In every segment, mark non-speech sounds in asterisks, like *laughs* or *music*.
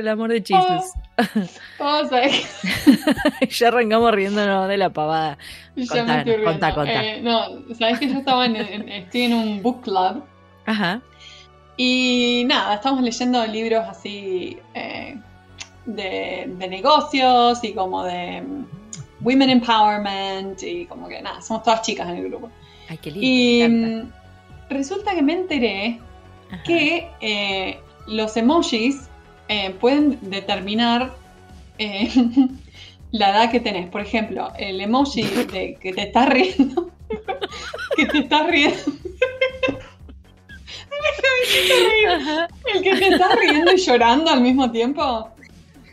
El amor de Jesus. *laughs* Vamos a ver. *laughs* ya arrancamos riéndonos de la pavada. Contá, contá. Eh, no, sabes que yo estaba en, en- estoy en un book club Ajá. y nada, estamos leyendo libros así eh, de, de negocios y como de mm, women empowerment y como que nada, somos todas chicas en el grupo. Ay, qué lindo. Y me mm, resulta que me enteré Ajá. que eh, los emojis eh, pueden determinar eh, *laughs* la edad que tenés. Por ejemplo, el emoji de que te estás riendo. *laughs* que te estás riendo. *laughs* El que te estás riendo y llorando al mismo tiempo.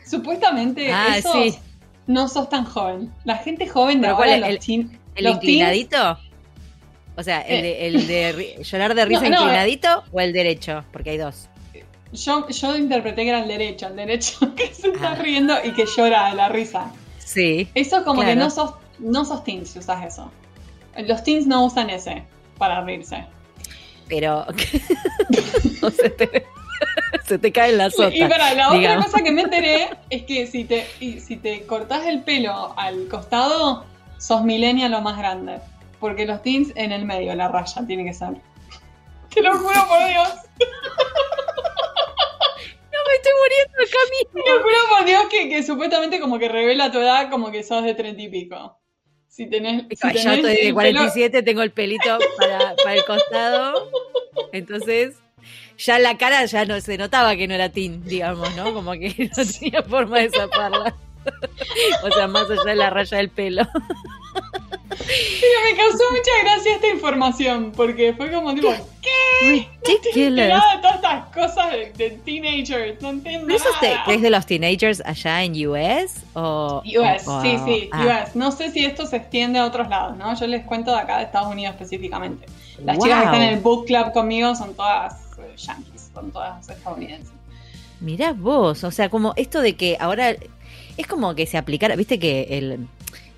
Supuestamente Ah, esos sí. no sos tan joven. La gente joven de ahora, los El- teen- ¿El los inclinadito? O sea, ¿el de, el de llorar de risa No, no, eh. inclinadito o el derecho? Porque hay dos. Yo, yo interpreté que era el derecho, el derecho *laughs* que se está Ah. riendo y que llora de la risa. Sí. Eso como que no sos, no sos teens si usas eso. Los teens no usan ese para reírse. Pero. *laughs* se, te, se te cae en la sota. Y para la otra cosa que me enteré es que si te, si te cortás el pelo al costado, sos millennial o más grande. Porque los teens en el medio, la raya, tiene que ser. *laughs* Te lo juro por Dios. No me estoy muriendo. Te lo juro por Dios que, que supuestamente como que revela tu edad como que sos de treinta y pico. Si tenés, si Yo tenés estoy de el pelo- 47, tengo el pelito para, para el costado. Entonces, ya la cara ya no se notaba que no era teen, digamos, ¿no? Como que no tenía forma de zaparla. O sea, más allá de la raya del pelo. Pero me causó mucha gracia esta información, porque fue como tipo, ¿qué? Ridiculous. Nada de todas estas cosas de, de teenagers, no entiendo ¿Pero eso es, de, nada. que es de los teenagers allá en US? O, US, o- sí, sí, ah, US. No sé si esto se extiende a otros lados, ¿no? Yo les cuento de acá de Estados Unidos específicamente. Las wow. chicas que están en el book club conmigo son todas eh, yankees, son todas estadounidenses. Mirá vos, o sea, como esto de que ahora es como que se aplicara, viste que el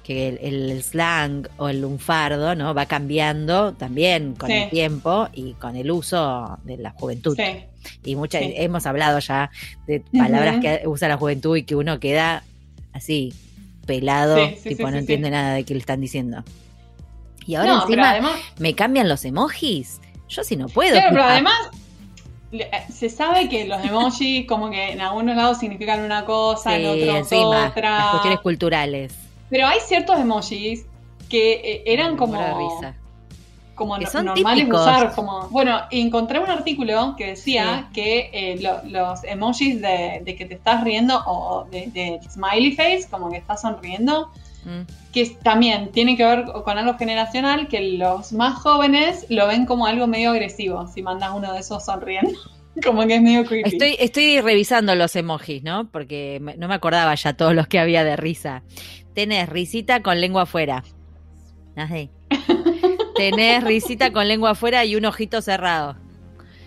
que el, el slang o el lunfardo, ¿no? Va cambiando también con Sí. el tiempo y con el uso de la juventud. Sí, Y muchas Sí. hemos hablado ya de palabras que usa la juventud y que uno queda así pelado, tipo no entiende nada de qué le están diciendo. Y ahora no, encima además, me cambian los emojis. Yo sí no puedo. claro, pero además eh, se sabe que los emojis como que en algunos lados significan una cosa, en otros encima, otra. las cuestiones culturales. Pero hay ciertos emojis que eh, eran como, risa. como Que no- son normales típicos. usar. Como, bueno, encontré un artículo que decía que eh, lo- los emojis de, de que te estás riendo o de, de smiley face, como que estás sonriendo, Mm. que también tiene que ver con algo generacional, que los más jóvenes lo ven como algo medio agresivo, si mandas uno de esos sonriendo. *laughs* Como que es medio creepy. Estoy, estoy revisando los emojis, ¿no? Porque me- no me acordaba ya todos los que había de risa. Tenés risita con lengua afuera. Así. *laughs* Tenés risita con lengua afuera y un ojito cerrado.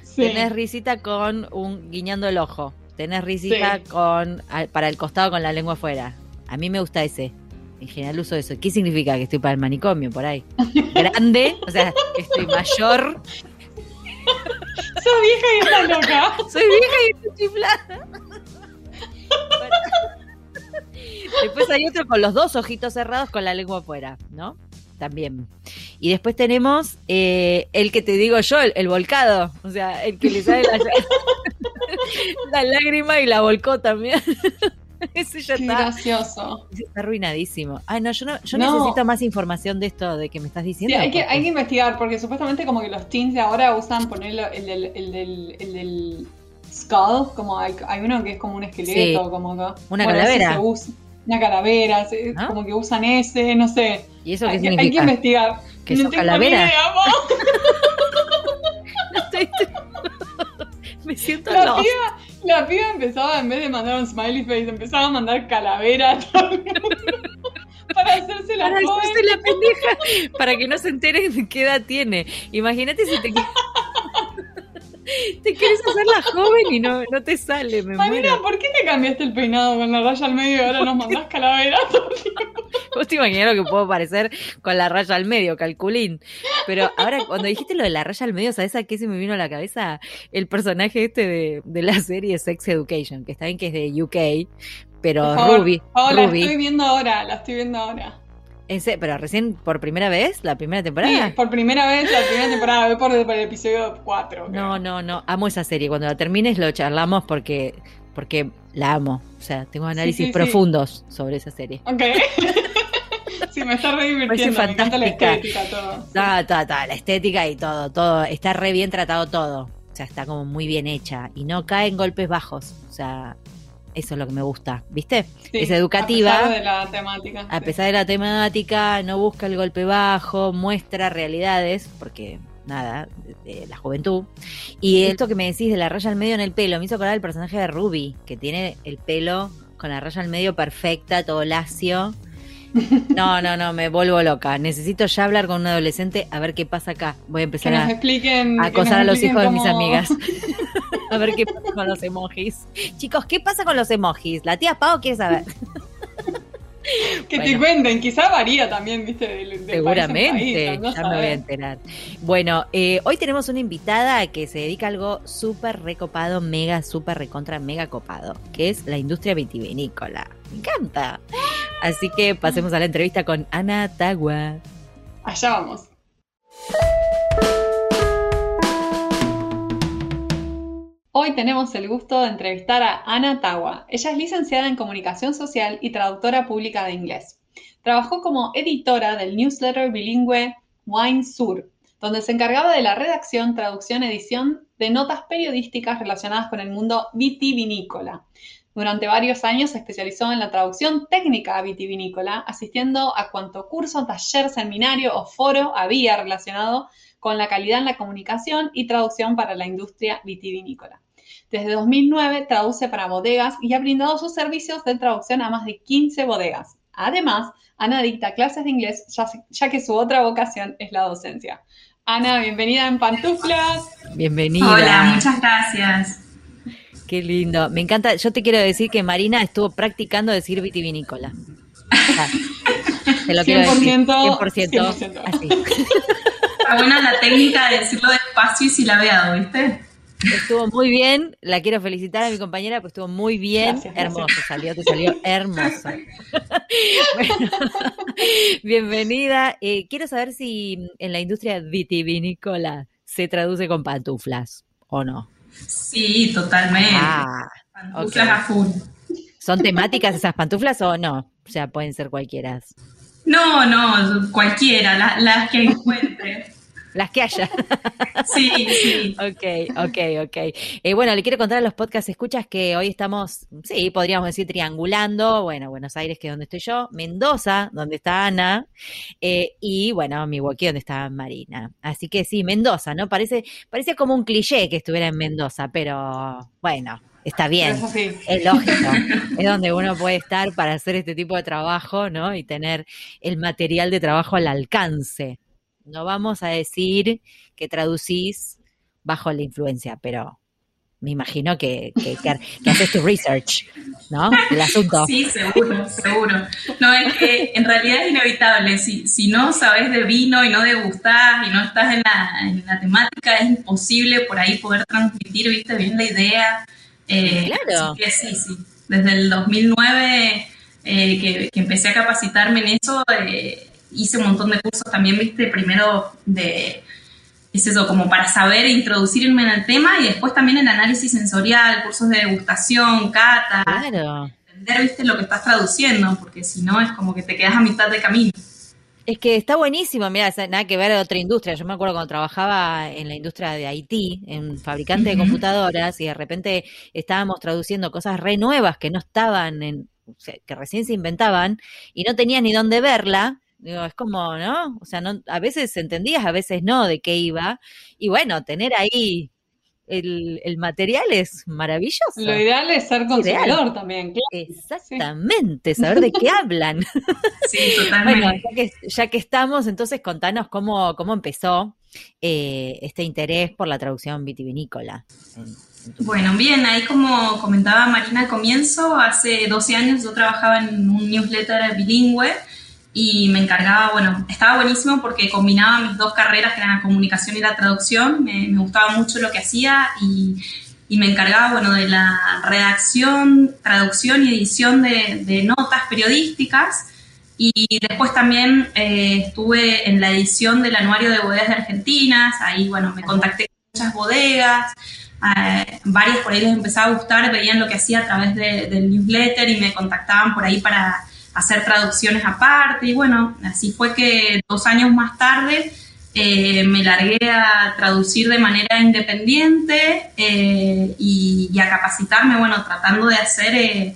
Sí. Tenés risita con un guiñando el ojo. Tenés risita Sí. con para el costado con la lengua afuera. A mí me gusta ese. En general uso eso. ¿Qué significa que estoy para el manicomio por ahí? *laughs* Grande, o sea, estoy mayor. *laughs* Sos vieja y estás loca. Soy vieja y estoy chiflada. Después hay otro con los dos ojitos cerrados con la lengua afuera, ¿no? También. Y después tenemos eh, el que te digo yo, el, volcado. O sea, el que le sale la *laughs* lágrima y la volcó también. *laughs* Ese ya Qué está, gracioso. está arruinadísimo. Ay, no, yo, no, yo No. necesito más información de esto de que me estás Sí, diciendo. hay, que, hay que investigar, porque supuestamente como que los teens de ahora usan ponerlo el del, el el del skull, como hay, hay uno que es como un esqueleto, Sí. como que, Una bueno, calavera. usa- una calavera, ¿Ah? como que usan ese, no sé. ¿Y eso hay, qué que- hay que significa? investigar. ¿Que no sos tengo calavera? idea, mo. *laughs* Estoy- *laughs* me siento La. La piba empezaba, en vez de mandar un smiley face, empezaba a mandar calavera a *laughs* todo el mundo para hacerse la Para hacerse la pendeja, para que no se enteren de qué edad tiene. Imagínate si te, te quieres hacer la joven y no, no te sale, me Ay, mira, muero. ¿por qué te cambiaste el peinado con la raya al medio y ahora nos mandás calavera? *laughs* *laughs* Vos te imaginás lo que puedo parecer con la raya al medio, calculín. Pero ahora, cuando dijiste lo de la raya al medio, ¿sabes a qué se me vino a la cabeza? El personaje este de, de la serie Sex Education, que está bien que es de UK, pero Ruby. Oh, la estoy viendo ahora, la estoy viendo ahora. Ese, pero recién por primera vez, la primera temporada. Sí, por primera vez la primera temporada, voy por, el episodio 4. No, no, no, amo esa serie. Cuando la termines lo charlamos porque, porque la amo. O sea, tengo análisis profundos sobre esa serie. Ok. *laughs* sí, me está re divirtiendo, me encanta la estética, todo. la estética y todo, todo. Está re bien tratado todo. O sea, está como muy bien hecha. Y no cae en golpes bajos. O sea, eso es lo que me gusta, ¿viste? es educativa. A pesar de la temática. A pesar de la temática, no busca el golpe bajo, muestra realidades, porque nada, de la juventud. Y esto que me decís de la raya al medio en el pelo, me hizo acordar el personaje de Ruby, que tiene el pelo con la raya al medio perfecta, todo lacio. No, no, no, me vuelvo loca. Necesito ya hablar con un adolescente a ver qué pasa acá. Voy a empezar a, acosar a los hijos de mis amigas. *laughs* a ver qué pasa con los emojis. Chicos, ¿qué pasa con los emojis? La tía Pau quiere saber. que te cuenten, quizá varía también, viste, Seguramente, ya me voy a enterar. Bueno, eh, hoy tenemos una invitada que se dedica a algo súper recopado, mega, súper recontra, mega copado, que es la industria vitivinícola. Me encanta. Así que pasemos a la entrevista con Ana Tagua. Allá vamos. Hoy tenemos el gusto de entrevistar a Ana Tawa. Ella es licenciada en Comunicación Social y traductora pública de inglés. Trabajó como editora del newsletter bilingüe Wine Sur, donde se encargaba de la redacción, traducción, edición de notas periodísticas relacionadas con el mundo vitivinícola. Durante varios años se especializó en la traducción técnica vitivinícola, asistiendo a cuanto curso, taller, seminario o foro había relacionado con la calidad en la comunicación y traducción para la industria vitivinícola. Desde 2009 traduce para bodegas y ha brindado sus servicios de traducción a más de 15 bodegas. Además, Ana dicta clases de inglés ya, que su otra vocación es la docencia. Ana, bienvenida en Pantuflas. Bienvenida. Hola, muchas gracias. Qué lindo. Me encanta. Yo te quiero decir que Marina estuvo practicando decir vitivinícola. te lo quiero decir. 100%, 100%. Así. Está buena la técnica de decirlo despacio y silabeado, ¿viste? Estuvo muy bien, la quiero felicitar a mi compañera, pues estuvo muy bien, hermoso salió, te salió hermoso. *laughs* bienvenida. Eh, quiero saber si en la industria vitivinícola se traduce con pantuflas o no. Sí, totalmente. Ah, pantuflas a full. ¿Son temáticas esas pantuflas o no? O sea, pueden ser cualquiera. No, no, cualquiera, las que encuentre. Las que haya. Sí, sí. Ok, ok, ok. Eh, bueno, le quiero contar a los podcast escuchas que hoy estamos, sí, podríamos decir triangulando. Bueno, Buenos Aires, que es donde estoy yo, Mendoza, donde está Ana, eh, y bueno, mi Milwaukee, donde está Marina. Así que sí, Mendoza, ¿no? Parece, parece como un cliché que estuviera en Mendoza, pero bueno, está bien, es lógico, es donde uno puede estar para hacer este tipo de trabajo, ¿no? Y tener el material de trabajo al alcance. No vamos a decir que traducís bajo la influencia, pero me imagino que, que, haces tu research, ¿no? El asunto. Sí, seguro, seguro. No, es que en realidad es inevitable. Si, si no sabes de vino y no degustás y no estás en la, en la temática, es imposible por ahí poder transmitir, viste, bien la idea. Eh, claro. que sí, sí. Desde el 2009 eh, que, que, empecé a capacitarme en eso, eh, hice un montón de cursos también, viste, primero de, es eso, como para saber e introducirme en el tema y después también el análisis sensorial, cursos de degustación, cata. Claro. Entender, viste, lo que estás traduciendo, porque si no es como que te quedas a mitad de camino. Es que está buenísimo, mira, nada que ver a otra industria. Yo me acuerdo cuando trabajaba en la industria de Haití, en fabricante de computadoras, y de repente estábamos traduciendo cosas re nuevas que no estaban en, que recién se inventaban, y no tenías ni dónde verla, Digo, es como, ¿no? O sea, no, a veces entendías, a veces no de qué iba. Y bueno, tener ahí el, el material es maravilloso. Lo ideal es ser consumidor también, claro. Exactamente, saber de qué hablan. *laughs* Sí, *laughs* totalmente. Bueno, ya que, ya que estamos, entonces contanos cómo, cómo empezó eh, este interés por la traducción vitivinícola. Bueno, bien, ahí como comentaba Marina al comienzo, hace 12 años yo trabajaba en un newsletter bilingüe y me encargaba, bueno, estaba buenísimo porque combinaba mis dos carreras, que eran la comunicación y la traducción, me, gustaba mucho lo que hacía y, y, me encargaba, bueno, de la redacción, traducción y edición de, de notas periodísticas. Y después también eh, estuve en la edición del Anuario de Bodegas de Argentinas, ahí, bueno, me contacté con muchas bodegas, eh, varias por ahí les empezaba a gustar, veían lo que hacía a través del newsletter y me contactaban por ahí para hacer traducciones aparte. Y bueno, así fue que dos años más tarde eh, me largué a traducir de manera independiente y, y, a capacitarme, bueno, tratando de hacer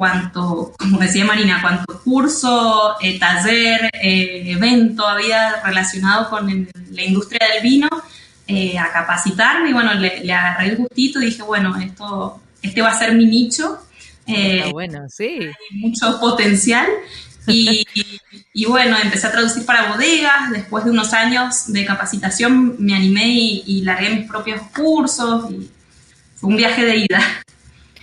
cuanto, como decía Marina, cuanto curso, eh, taller, eh, evento había relacionado con la industria del vino, eh, a capacitarme y bueno, le, agarré el gustito y dije, bueno, esto, este va a ser mi nicho. Bueno, sí. Hay mucho potencial. Y, *laughs* y, bueno, empecé a traducir para bodegas. Después de unos años de capacitación me animé y, y largué mis propios cursos. Y fue un viaje de ida.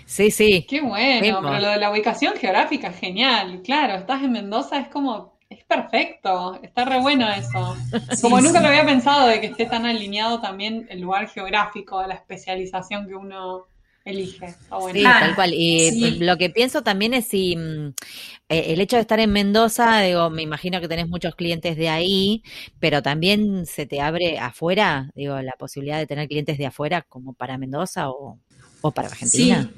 Sí, sí. Qué bueno, pero lo de la ubicación geográfica, genial. Claro, estás en Mendoza, es como, es perfecto, está re bueno eso. Como nunca lo había pensado de que esté tan alineado también el lugar geográfico, la especialización que uno elige. Sí, tal cual. Y lo que pienso también es si mm, eh, el hecho de estar en Mendoza, digo, me imagino que tenés muchos clientes de ahí, pero también se te abre afuera, digo, la posibilidad de tener clientes de afuera como para Mendoza o, o para Argentina.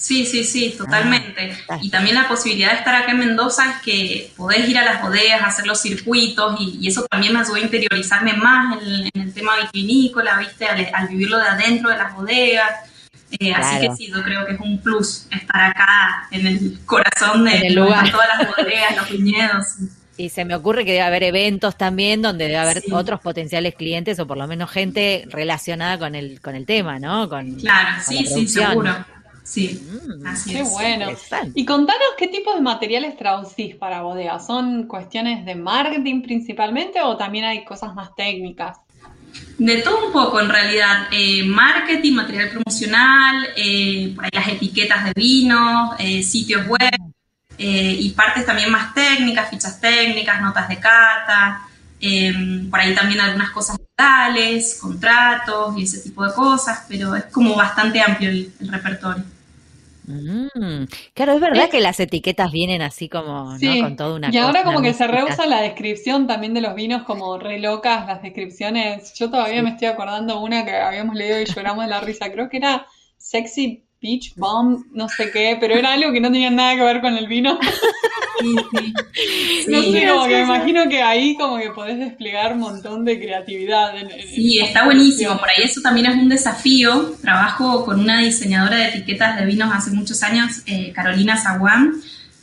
Sí, sí, sí, totalmente. Ah, y también la posibilidad de estar acá en Mendoza es que podés ir a las bodegas, hacer los circuitos y, eso también me ayudó a interiorizarme más en, el tema vitivinícola, ¿viste? Al, vivirlo de adentro de las bodegas. Eh, así que sí, yo creo que es un plus estar acá en el corazón de, todas las bodegas, los viñedos. Y se me ocurre que debe haber eventos también donde debe haber otros potenciales clientes o por lo menos gente relacionada con el, con el tema, ¿no? Con, claro, sí, sí, seguro. Sí, mm, así Qué bueno. Y contanos qué tipo de materiales traducís para bodega. ¿Son cuestiones de marketing principalmente o también hay cosas más técnicas? De todo un poco, en realidad. Eh, marketing, material promocional, eh, por ahí las etiquetas de vino, eh, sitios web y partes también más técnicas, fichas técnicas, notas de cata. por ahí también algunas cosas legales, contratos y ese tipo de cosas, pero es como bastante amplio el repertorio. Mm, claro, es verdad que las etiquetas vienen así como, ¿no? Con toda una Y ahora como que se rehúsa la descripción también de los vinos como re locas, las descripciones. Yo todavía me estoy acordando una que habíamos leído y lloramos de la risa. Creo que era Sexy Beach Bomb, no sé qué, pero era algo que no tenía nada que ver con el vino. *laughs* no sé, como que me imagino que ahí como que podés desplegar un montón de creatividad. sí, está buenísimo. Por ahí eso también es un desafío. Trabajo con una diseñadora de etiquetas de vinos hace muchos años, eh, Carolina Zaguán,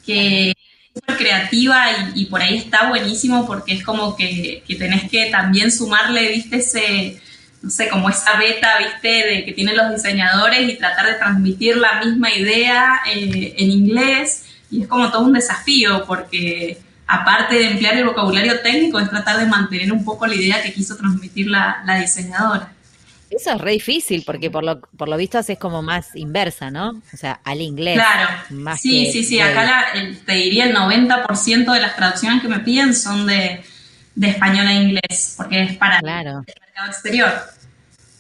que es súper creativa y, por ahí está buenísimo porque es como que, que tenés que también sumarle, viste, ese no sé, como esa beta, viste, de que tienen los diseñadores y tratar de transmitir la misma idea eh, en inglés. Y es como todo un desafío porque aparte de emplear el vocabulario técnico es tratar de mantener un poco la idea que quiso transmitir la, diseñadora. Eso es re difícil porque por lo, por lo visto es como más inversa, ¿no? O sea, al inglés. Claro. sí, sí, sí. Acá te diría el 90% de las traducciones que me piden son de, de español a inglés porque es para claro. el mercado exterior.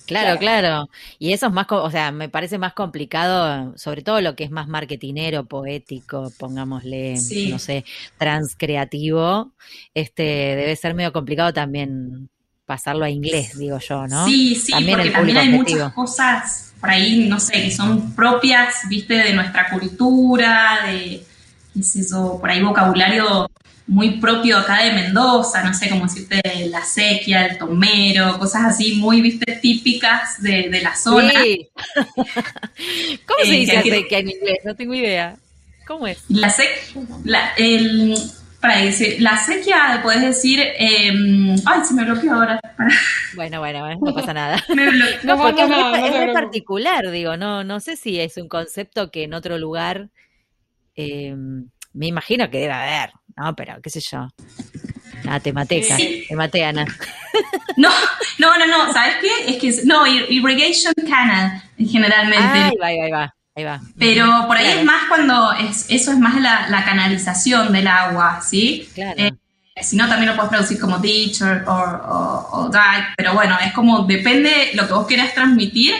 Claro, claro, Y eso es más, o sea, me parece más complicado, sobre todo lo que es más marketinero, poético, pongámosle, no sé, transcreativo, este, debe ser medio complicado también pasarlo a inglés, digo yo, ¿no? Sí, sí, porque también hay muchas cosas por ahí, no sé, que son propias, viste, de nuestra cultura, de, qué sé yo, por ahí vocabulario muy propio acá de Mendoza, no sé cómo decirte, la sequía, el tomero, cosas así muy, viste, típicas de, la zona. *laughs* ¿Cómo se eh, dice sequía en inglés? No tengo idea. ¿Cómo es? La sequía, la, para decir, la sequía, puedes decir, em, ay, se me bloqueó ahora. Bueno, bueno, no pasa nada. *laughs* me no, porque es, muy particular, digo, no, no sé si es un concepto que en otro lugar, em, me imagino que debe haber, no, pero qué sé yo. Nada, te maté, te maté, Ana. *laughs* No, no, no, no, ¿sabes qué? Es que, no, irrigation canal, generalmente. Ahí va, ahí va, Ahí va. Pero por ahí es más cuando es, eso es más la, canalización del agua, ¿sí? Claro. Eh, si no, también lo puedes traducir como teacher o, o, pero bueno, es como depende lo que vos quieras transmitir.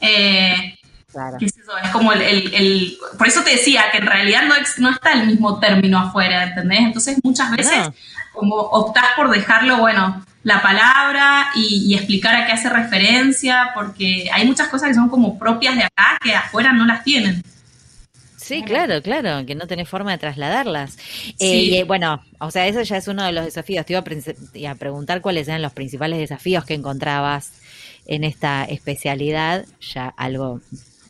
Eh, claro. es, como el, Por eso te decía que en realidad no, no está el mismo término afuera, ¿entendés? Entonces muchas veces como optás por dejarlo, bueno, la palabra y, explicar a qué hace referencia, porque hay muchas cosas que son como propias de acá que afuera no las tienen. Sí, claro, claro, que no tenés forma de trasladarlas. Eh, eh, bueno, o sea, eso ya es uno de los desafíos. Te iba a, preguntar cuáles eran los principales desafíos que encontrabas en esta especialidad. Ya algo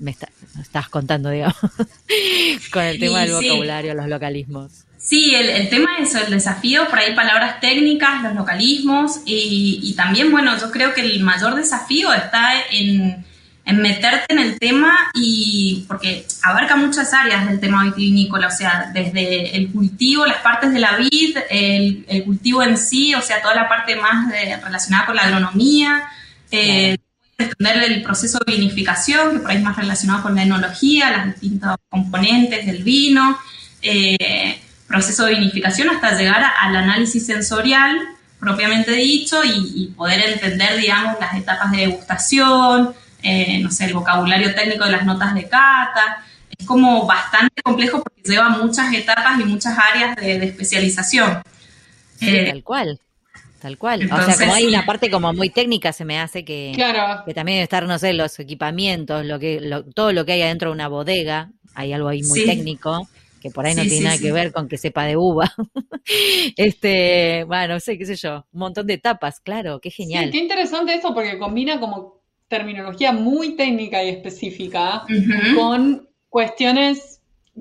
me, estás contando, digamos, *laughs* con el tema del vocabulario, los localismos. Sí, el, tema es el desafío, por ahí palabras técnicas, los localismos y, también, bueno, yo creo que el mayor desafío está en, meterte en el tema y porque abarca muchas áreas del tema vitivinícola, o sea, desde el cultivo, las partes de la vid, el, cultivo en sí, o sea, toda la parte más relacionada con la agronomía, eh, entender el proceso de vinificación, que por ahí es más relacionado con la enología, los distintos componentes del vino. Eh, proceso de vinificación hasta llegar al análisis sensorial propiamente dicho y, poder entender, digamos, las etapas de degustación, eh, no sé, el vocabulario técnico de las notas de cata. Es como bastante complejo porque lleva muchas etapas y muchas áreas de, especialización. Eh, tal cual. Tal cual. o sea, como hay una parte como muy técnica, se me hace que, que también debe estar, no sé, los equipamientos, lo que, todo lo que hay adentro de una bodega, hay algo ahí muy técnico que por ahí no tiene nada que ver con que sepa de uva. *laughs* este, bueno, no sé, qué sé yo, un montón de etapas, claro, qué genial. qué interesante esto porque combina como terminología muy técnica y específica con cuestiones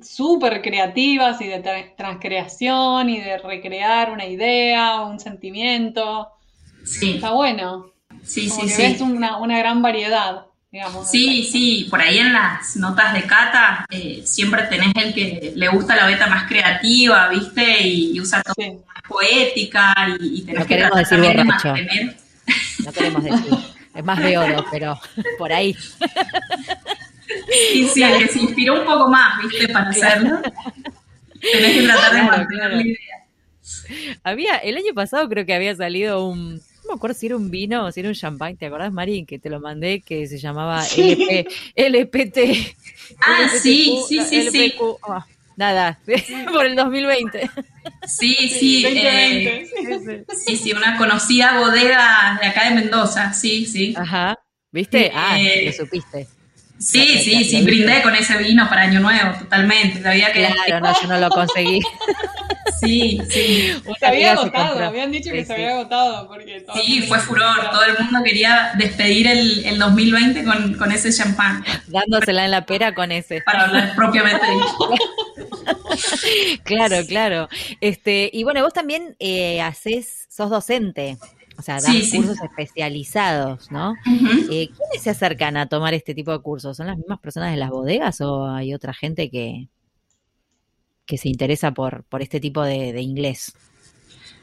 súper creativas y de transcreación y de recrear una idea, un sentimiento. Sí. Está bueno. Sí, sí, sí. Es una, una gran variedad sí, sí, por ahí en las notas de cata eh, siempre tenés el que le gusta la beta más creativa, ¿viste? Y, usa todo más poética y, tenés no que queremos decir borracho. No queremos decir. Es más de oro, pero por ahí. *laughs* Sí, el que se inspiró un poco más, ¿viste? Para hacerlo. Tenés que tratar de mantener la idea. Había, el año pasado creo que había salido un, me acuerdo si era un vino o si era un champagne, ¿te acordás, Marín? Que te lo mandé, que se llamaba LP, LPT. Ah, sí, sí, sí, sí. Ah, nada, *laughs* por el 2020. Sí, sí, eh, sí, sí, una conocida bodega de acá de Mendoza, sí, sí. Ajá, ¿viste? Ah, eh, lo supiste. Sí, sí, sí, brindé con ese vino para Año Nuevo, totalmente. Sabía que... Claro, no, yo no lo conseguí. *laughs* Sí, sí. Se había agotado, habían dicho que se había agotado. Porque sí, fue furor. Todo el mundo quería despedir el, el 2020 con, con, ese champán. Dándosela en la pera con ese. Para hablar propiamente *laughs* claro, claro. Este, y bueno, vos también eh, haces, sos docente. O sea, dan cursos especializados, ¿no? Eh, ¿Quiénes se acercan a tomar este tipo de cursos? ¿Son las mismas personas de las bodegas o hay otra gente que, que se interesa por, por este tipo de, inglés?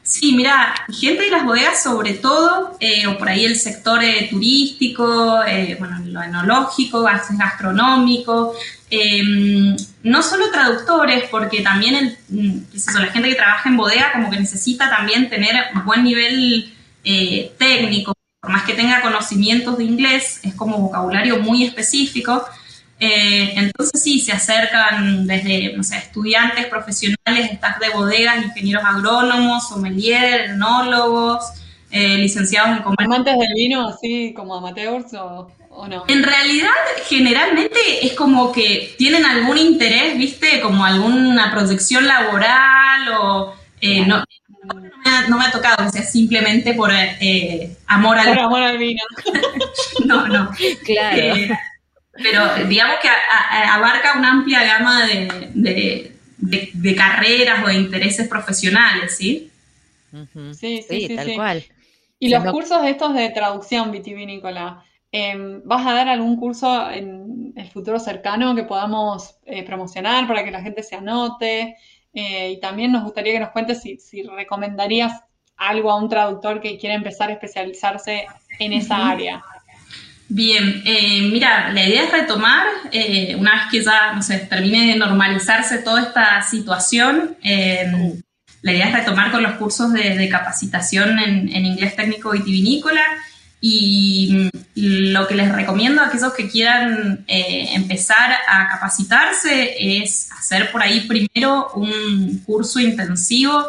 Sí, mira, gente de las bodegas sobre todo, eh, o por ahí el sector eh, turístico, eh, bueno, lo enológico, gastronómico, em, no solo traductores, porque también el, mm, la gente que trabaja en bodega como que necesita también tener un buen nivel técnico, por más que tenga conocimientos de inglés, es como vocabulario muy específico, eh, entonces sí, se acercan desde, no sé, estudiantes profesionales, staff de bodegas, ingenieros agrónomos, sommelier, enólogos, eh, licenciados en comercio. ¿Amantes del vino así como amateurs o, o, no? En realidad, generalmente es como que tienen algún interés, viste, como alguna proyección laboral o... Eh, no, no me, ha, tocado que sea simplemente por amor al, por amor al vino. *laughs* no, no. Claro pero digamos que abarca una amplia gama de, carreras o de intereses profesionales, ¿sí? Sí, sí, sí, tal cual. Y los cursos estos de traducción vitivinícola, em, ¿vas a dar algún curso en el futuro cercano que podamos eh, promocionar para que la gente se anote? Eh, y también nos gustaría que nos cuentes si, recomendarías algo a un traductor que quiera empezar a especializarse en esa área. Bien, eh, mira, la idea es retomar, eh, una vez que ya, no sé, termine de normalizarse toda esta situación, eh, la idea es retomar con los cursos de, capacitación en, inglés técnico vitivinícola y mm, lo que les recomiendo a aquellos que quieran empezar a capacitarse es hacer por ahí primero un curso intensivo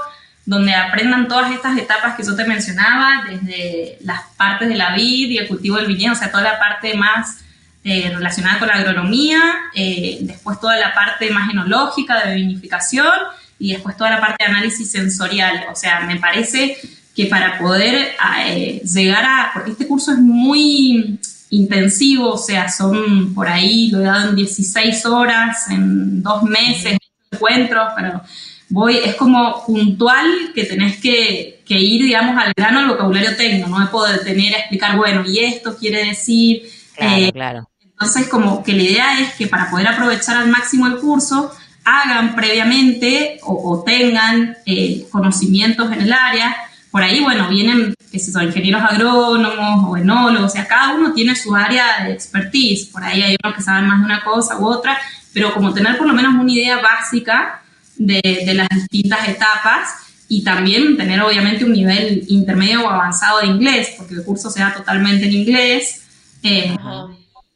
donde aprendan todas estas etapas que yo te mencionaba, desde las partes de la vid y el cultivo del viñedo, o sea, toda la parte más eh, relacionada con la agronomía, eh, después toda la parte más enológica de vinificación y después toda la parte de análisis sensorial. O sea, me parece que para poder eh, llegar a, porque este curso es muy intensivo, o sea, son por ahí, lo he dado en 16 horas, en dos meses, encuentros, pero voy, es como puntual que tenés que, ir, digamos, al grano al vocabulario técnico, no me puedo detener a explicar, bueno, y esto quiere decir... Claro, eh, claro. Entonces, como que la idea es que para poder aprovechar al máximo el curso, hagan previamente o, tengan eh, conocimientos en el área. Por ahí, bueno, vienen, qué sé yo, ingenieros agrónomos o enólogos, o sea, cada uno tiene su área de expertise. Por ahí hay unos que saben más de una cosa u otra, pero como tener por lo menos una idea básica de, las distintas etapas y también tener obviamente un nivel intermedio o avanzado de inglés, porque el curso se da totalmente en inglés. Eh,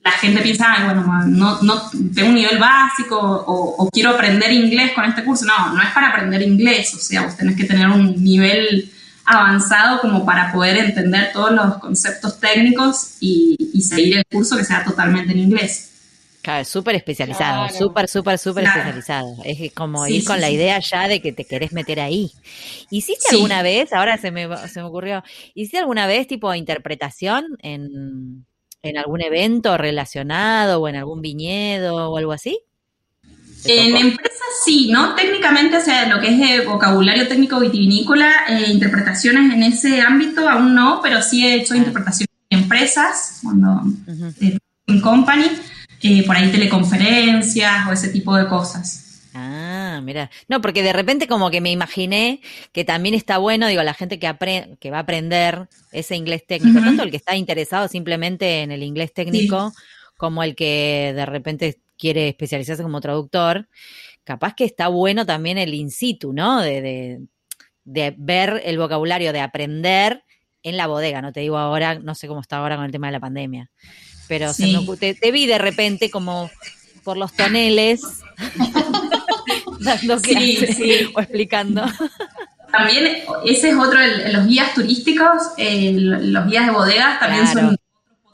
la gente piensa, bueno, no, no, tengo un nivel básico o, quiero aprender inglés con este curso. No, no es para aprender inglés, o sea, vos tenés que tener un nivel avanzado como para poder entender todos los conceptos técnicos y, y seguir el curso que sea totalmente en inglés. Claro, súper especializado, súper, súper, súper especializado. Es como ir con la idea ya de que te querés meter ahí. ¿Hiciste alguna vez, ahora se me, se me ocurrió, ¿hiciste alguna vez tipo interpretación en, en algún evento relacionado o en algún viñedo o algo así? En empresas sí, ¿no? Técnicamente, o sea, lo que es vocabulario técnico vitivinícola, eh, interpretaciones en ese ámbito aún no, pero sí he hecho interpretaciones en empresas, cuando eh, en company. Eh, por ahí teleconferencias o ese tipo de cosas. Ah, mira. No, porque de repente como que me imaginé que también está bueno, digo, la gente que, que va a aprender ese inglés técnico, tanto el que está interesado simplemente en el inglés técnico, como el que de repente quiere especializarse como traductor, capaz que está bueno también el in situ, ¿no? De, de ver el vocabulario, de aprender en la bodega, no te digo ahora, no sé cómo está ahora con el tema de la pandemia pero te, vi de repente como por los toneles *laughs* dando clases o explicando. También ese es otro, los guías turísticos, los guías de bodegas también son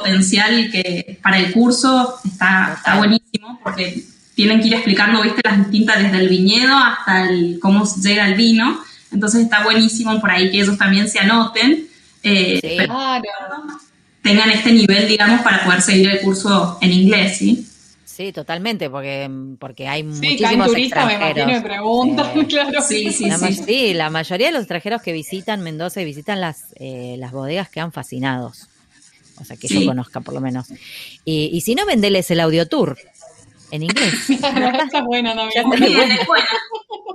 potencial que para el curso está, está, buenísimo porque tienen que ir explicando, viste, las distintas desde el viñedo hasta el, cómo llega el vino. Entonces está buenísimo por ahí que ellos también se anoten. Eh, claro tengan este nivel, digamos, para poder seguir el curso en inglés, ¿sí? Sí, totalmente, porque, porque hay sí, muchísimos turista, extranjeros. Me preguntan, *laughs* claro. Sí, sí, la, sí. sí, la mayoría de los extranjeros que visitan Mendoza y visitan las, eh, las bodegas quedan fascinados. O sea, que yo conozca por lo menos. Y, y si no, vendeles el audio tour en inglés. *laughs* Está buena también. Es buena.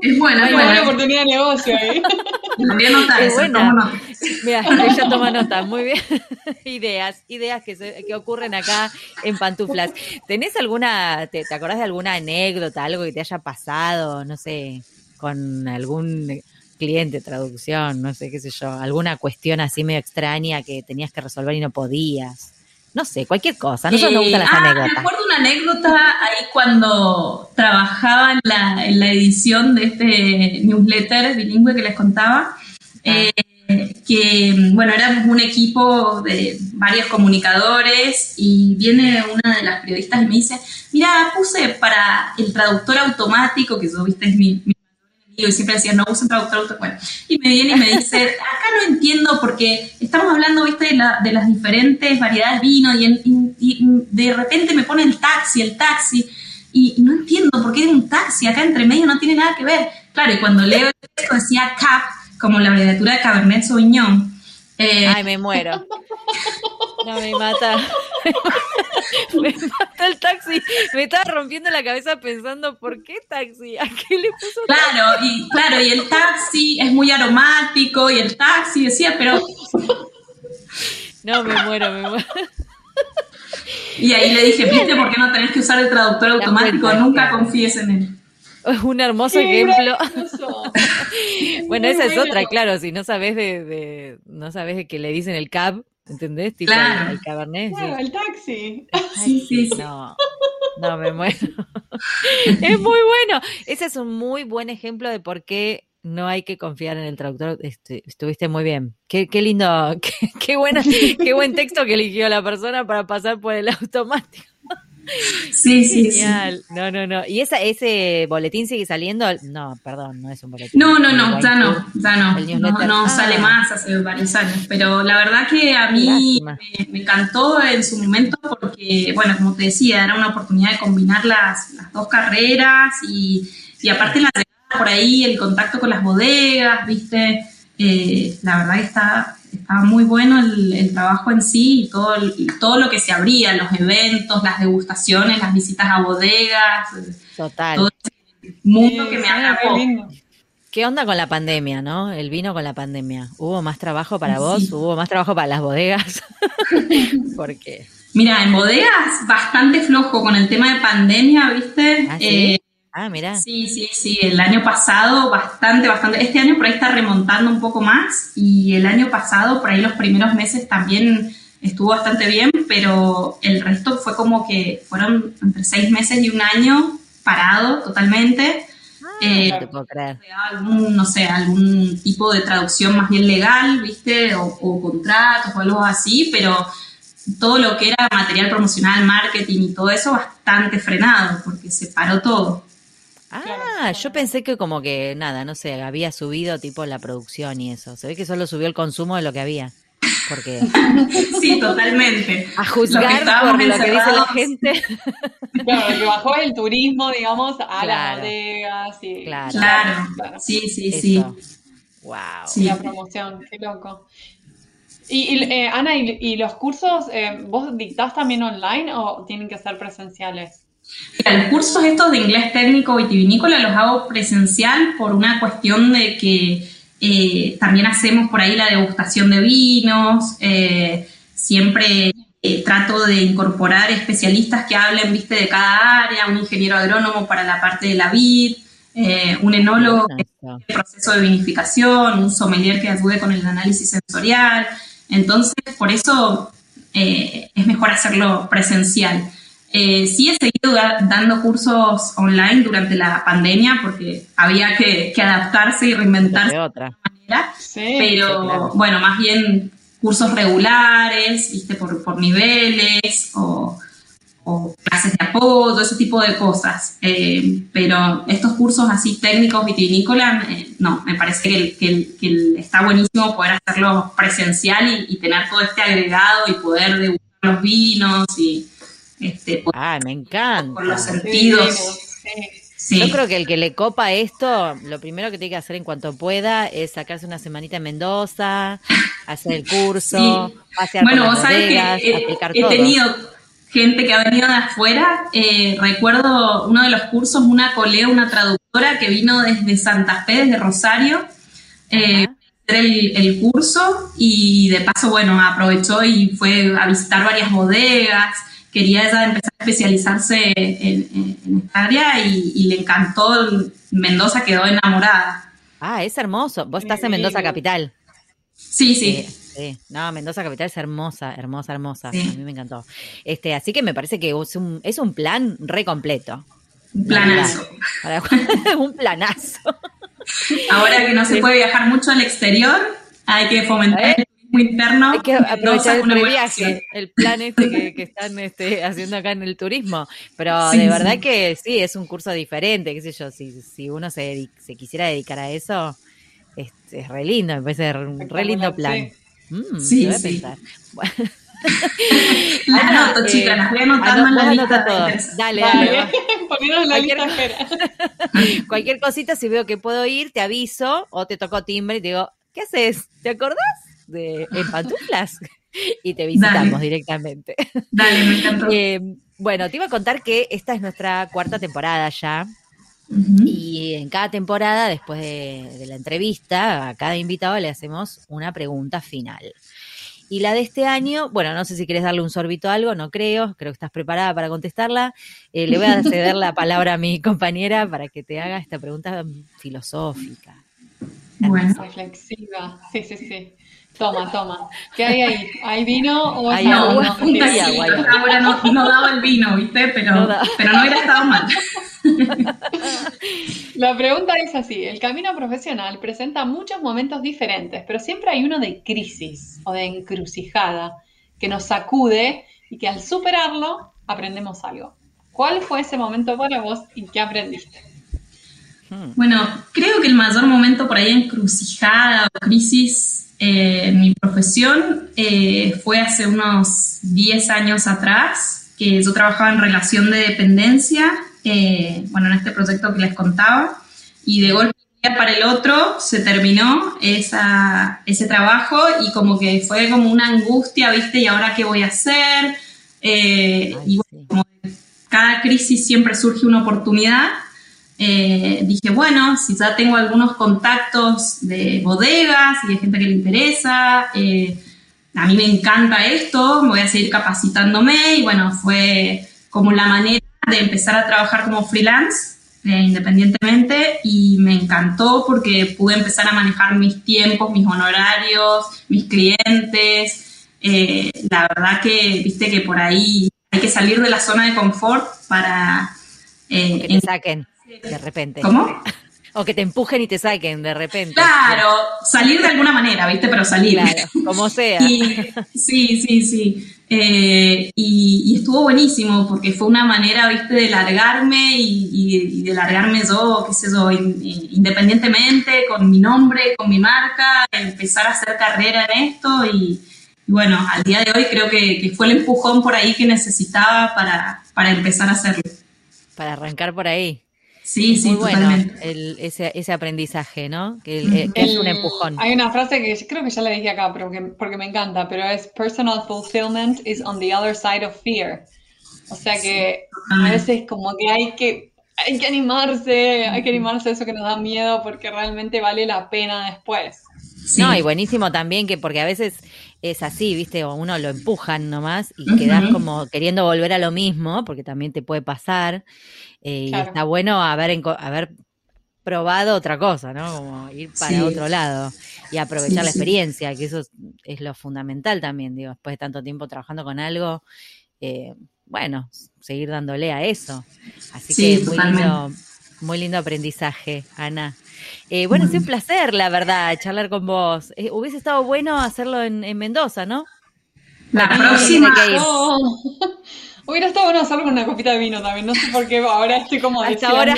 Es buena, es buena. oportunidad de negocio ahí. *laughs* También nota es buena. Mira, ella toma nota, muy bien. *laughs* ideas, ideas que, que ocurren acá en Pantuflas. ¿Tenés alguna, te, te acordás de alguna anécdota, algo que te haya pasado, no sé, con algún cliente, traducción, no sé, qué sé yo, alguna cuestión así medio extraña que tenías que resolver y no podías? No sé, cualquier cosa. No nosotros nos gustan las ah, anécdotas. Recuerdo una anécdota ahí cuando trabajaba en la, en la edición de este newsletter bilingüe que les contaba. Ah. Eh, que, bueno, éramos un equipo de varios comunicadores y viene una de las periodistas y me dice, mira, puse para el traductor automático, que yo, viste, es mi y siempre decía, no usen traductor. Bueno, y me viene y me dice, *laughs* acá no entiendo porque estamos hablando, viste, de, la, de las diferentes variedades de vino y, de repente me pone el taxi, el taxi, y, no entiendo por qué es un taxi, acá entre medio no tiene nada que ver. Claro, y cuando leo esto decía CAP, como la abreviatura de Cabernet Sauvignon. Eh, Ay, me muero. No, me mata. *laughs* me mata el taxi. Me estaba rompiendo la cabeza pensando, ¿por qué taxi? ¿A qué le puso Claro, y claro, y el taxi es muy aromático, y el taxi decía, pero. No, me muero, me muero. Y ahí le dije, *laughs* ¿viste por qué no tenés que usar el traductor automático? Nunca confíes en él. Es *laughs* un hermoso ejemplo. *laughs* bueno, esa es otra, claro, si no sabes de, de, no sabes de que le dicen el cab, ¿entendés? Tipo claro. el, cabernet. Claro, el taxi. Sí, sí, sí. No, no me muero. *laughs* es muy bueno. Ese es un muy buen ejemplo de por qué no hay que confiar en el traductor. Este, estuviste muy bien. Qué, qué lindo, qué, qué, buena, qué buen texto que eligió la persona para pasar por el automático. *laughs* Sí, sí, Genial. No, no, no. ¿Y esa, ese boletín sigue saliendo? No, perdón, no es un boletín. No, no, no, ya no, ya no. No, no sale más hace varios años. Pero la verdad que a mí me, me, encantó en su momento porque, bueno, como te decía, era una oportunidad de combinar las, las dos carreras y, y aparte la llegada por ahí, el contacto con las bodegas, ¿viste? Eh, la verdad que está estaba muy bueno el, trabajo en sí y todo, todo lo que se abría, los eventos, las degustaciones, las visitas a bodegas. Total. Todo ese mundo que me atrapó. ¿Qué onda con la pandemia, no? El vino con la pandemia. ¿Hubo más trabajo para vos? ¿Hubo más trabajo para las bodegas? *laughs* Porque... Mira, en bodegas bastante flojo con el tema de pandemia, ¿viste? ¿Ah, sí? Ah, mira. Sí, sí, sí, el año pasado bastante, bastante. Este año por ahí está remontando un poco más y el año pasado por ahí los primeros meses también estuvo bastante bien, pero el resto fue como que fueron entre seis meses y un año parado totalmente. Ah, eh, no te puedo creer. Algún, no sé, algún tipo de traducción más bien legal, ¿viste? O, o contratos o algo así, pero todo lo que era material promocional, marketing y todo eso bastante frenado porque se paró todo. Ah, yo pensé que como que nada, no sé, había subido tipo la producción y eso. Se ve que solo subió el consumo de lo que había. Porque *laughs* sí, totalmente. A juzgar por lo que dice la gente. *laughs* Claro, que bajó el turismo, digamos, a las bodegas y claro. claro. Sí, sí, sí. Wow. Sí. La promoción, qué loco. Y, eh, Ana, ¿y, los cursos, eh, vos dictás también online o tienen que ser presenciales? Los cursos estos de inglés técnico vitivinícola los hago presencial por una cuestión de que eh, también hacemos por ahí la degustación de vinos, eh, siempre eh, trato de incorporar especialistas que hablen, viste, de cada área, un ingeniero agrónomo para la parte de la vid, un enólogo en el proceso de vinificación, un sommelier que ayude con el análisis sensorial. Entonces, por eso es mejor hacerlo presencial. Eh, sí he seguido dando cursos online durante la pandemia porque había que, adaptarse y reinventarse de otra. manera, pero bueno, más bien cursos regulares, viste, por, niveles o, clases de apoyo, ese tipo de cosas. Eh, pero estos cursos así técnicos vitivinícolas, eh, no, me parece que, está buenísimo poder hacerlo presencial y, y, tener todo este agregado y poder degustar los vinos y este, ah, me encanta. Por los sentidos. Yo creo que el que le copa esto, lo primero que tiene que hacer en cuanto pueda es sacarse una semanita en Mendoza, hacer el curso, sí. bueno, vos sabés que he, tenido gente que ha venido de afuera. Eh, recuerdo uno de los cursos, una colega, una traductora que vino desde Santa Fe, desde Rosario, eh, el, el, curso y de paso, bueno, aprovechó y fue a visitar varias bodegas quería ella empezar a especializarse en, esta área y, le encantó. Mendoza quedó enamorada. Ah, es hermoso. Vos estás en Mendoza Capital. Sí, sí. sí. No, Mendoza Capital es hermosa, hermosa, hermosa. A mí me encantó. Este, así que me parece que es un, es un plan re completo. Un planazo. *laughs* *laughs* un planazo. Ahora que no se puede viajar mucho al exterior, hay que fomentar interno. Hay que aprovechar el viaje, el plan este que, están este, haciendo acá en el turismo. Pero *laughs* de verdad que sí, es un curso diferente, qué sé yo, si, si uno se, se quisiera dedicar a eso, es, es, re lindo, me parece un re lindo plan. Mm, sí, sí. Pensar. *laughs* Bueno. las anoto, chicas, las voy anotando en la lista. Dale, dale. *laughs* cualquier, cualquier cosita, si veo que puedo ir, te aviso o te toco timbre y te digo, ¿qué haces? ¿Te acordás? De, en pantuflas *laughs* y te visitamos directamente. Dale, me encantó. *laughs* Eh, bueno, te iba a contar que esta es nuestra cuarta temporada ya. Y en cada temporada, después de, la entrevista, a cada invitado le hacemos una pregunta final. Y la de este año, bueno, no sé si quieres darle un sorbito a algo, no creo, creo que estás preparada para contestarla. Eh, le voy a *laughs* ceder la palabra a mi compañera para que te haga esta pregunta filosófica. Bueno. Reflexiva, sí, sí, sí. Toma, toma. ¿Qué hay ahí? ¿Hay vino o hay agua? No, hay agua. Ahora no, no, daba el vino, ¿viste? Pero no, pero no hubiera estado mal. *laughs* La pregunta es así, el camino profesional presenta muchos momentos diferentes, pero siempre hay uno de crisis o de encrucijada que nos sacude y que al superarlo aprendemos algo. ¿Cuál fue ese momento para vos y qué aprendiste? Hmm. Bueno, creo que el mayor momento por ahí encrucijada o crisis eh, mi profesión eh, fue hace unos 10 años atrás, que yo trabajaba en relación de dependencia eh, bueno, en este proyecto que les contaba, y de golpe para el otro se terminó esa, ese trabajo y como que fue como una angustia, ¿viste? ¿Y ahora qué voy a hacer? Eh, y bueno, como cada crisis siempre surge una oportunidad. Eh, dije, bueno, si ya tengo algunos contactos de bodegas y de gente que le interesa, a mí me encanta esto, voy a seguir capacitándome y bueno, fue como la manera de empezar a trabajar como freelance eh, independientemente y me encantó porque pude empezar a manejar mis tiempos, mis honorarios, mis clientes. Eh, la verdad que, viste que por ahí hay que salir de la zona de confort para... Eh, que te saquen de repente. ¿Cómo? O que te empujen y te saquen de repente. Claro, salir de alguna manera, ¿viste? Pero salir. Claro, como sea. sí, sí, sí. Eh, y, estuvo buenísimo porque fue una manera, viste, de largarme y, de largarme yo, qué sé yo, independientemente, con mi nombre, con mi marca, empezar a hacer carrera en esto y, bueno, al día de hoy creo que, fue el empujón por ahí que necesitaba para, para empezar a hacerlo. Para arrancar por ahí. Sí, sí, Muy bueno ese, ese, aprendizaje, ¿no? Que, es un empujón. Hay una frase que creo que ya la dije acá, pero porque me encanta, pero es personal fulfillment is on the other side of fear. O sea que a veces como que hay que hay que animarse, hay que animarse a eso que nos da miedo porque realmente vale la pena después. No, y buenísimo también que porque a veces es así, ¿viste? O uno lo empujan nomás y quedas como queriendo volver a lo mismo, porque también te puede pasar. Eh, y está bueno haber, haber probado otra cosa, ¿no? Como ir para otro lado y aprovechar la experiencia, que eso es, lo fundamental también, digo, después de tanto tiempo trabajando con algo, eh, bueno, seguir dándole a eso. Así que muy lindo, muy lindo aprendizaje, Ana. Eh, bueno, es un placer, la verdad, charlar con vos. hubiese estado bueno hacerlo en, Mendoza, ¿no? La próxima. Hubiera estado bueno hacerlo con una copita de vino también. No sé por qué ahora estoy como hasta ahora.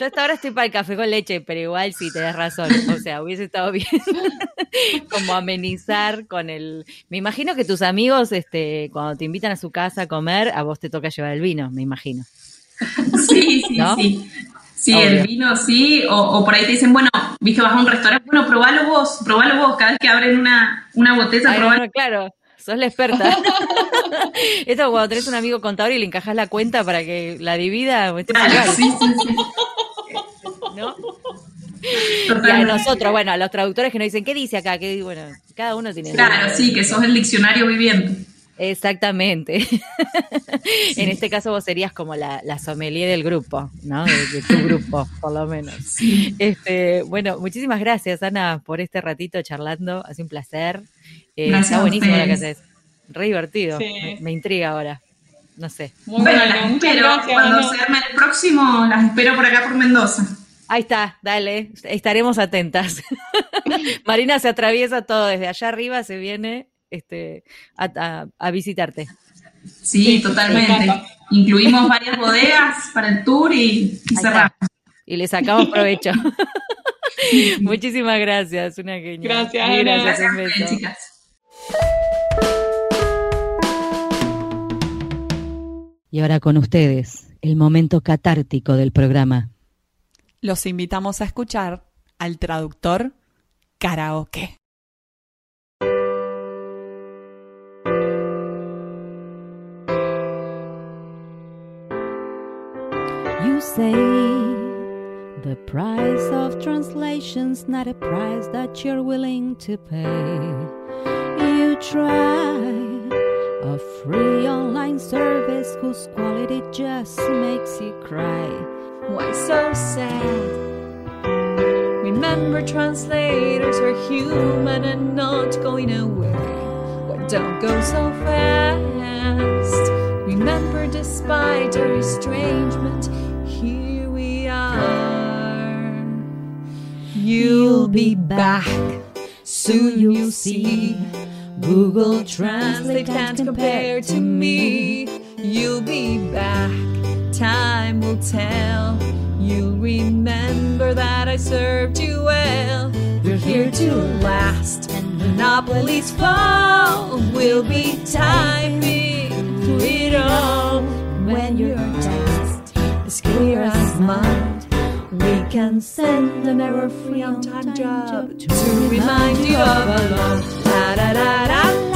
Yo hasta ahora estoy para el café con leche, pero igual sí, te das razón. O sea, hubiese estado bien *laughs* como amenizar con el. Me imagino que tus amigos, este, cuando te invitan a su casa a comer, a vos te toca llevar el vino, me imagino. Sí, sí, sí. Sí, el vino sí, o, por ahí te dicen, bueno, viste, vas a un restaurante, bueno, probalo vos, probalo vos, cada vez que abren una, una botella, probalo. claro, sos la experta. *laughs* Esto cuando tenés un amigo contador y le encajas la cuenta para que la divida. Claro, sí, sí, sí. ¿No? Y a nosotros, bueno, a los traductores que nos dicen, ¿qué dice acá? Que bueno, cada uno tiene. Claro, sí, que sos el diccionario viviente. Exactamente. *laughs* en este caso vos serías como la, la sommelier del grupo, ¿no? De, tu grupo, por lo menos. Este, bueno, muchísimas gracias, Ana, por este ratito charlando. Ha sido un placer. Eh, está buenísimo lo que haces. Re divertido. Me, intriga ahora. No sé. Muy bueno, las espero. Cuando se arme el próximo, las espero por acá por Mendoza. Ahí está, dale, estaremos atentas. *laughs* Marina se atraviesa todo, desde allá arriba se viene este, a, visitarte. Sí, totalmente. Incluimos varias bodegas para el tour y, cerramos. Y le sacamos provecho. *laughs* Muchísimas gracias, una genial. Gracias, gracias, chicas. Y ahora con ustedes, el momento catártico del programa. Los invitamos a escuchar al traductor karaoke. You say The price of translation's not a price that you're willing to pay. You try a free online service whose quality just makes you cry. Why so sad? Remember, translators are human and not going away. Why don't go so fast? Remember, despite our estrangement, here we are. You'll be back. Soon you'll see. Google Translate can't compare to me. You'll be back. Time will tell. You'll remember that I served you well. We're here to last. And monopolies fall. We'll be timing through it all. When your text is clear as mud, we can send an error free on time job to remind you of a love. La da da da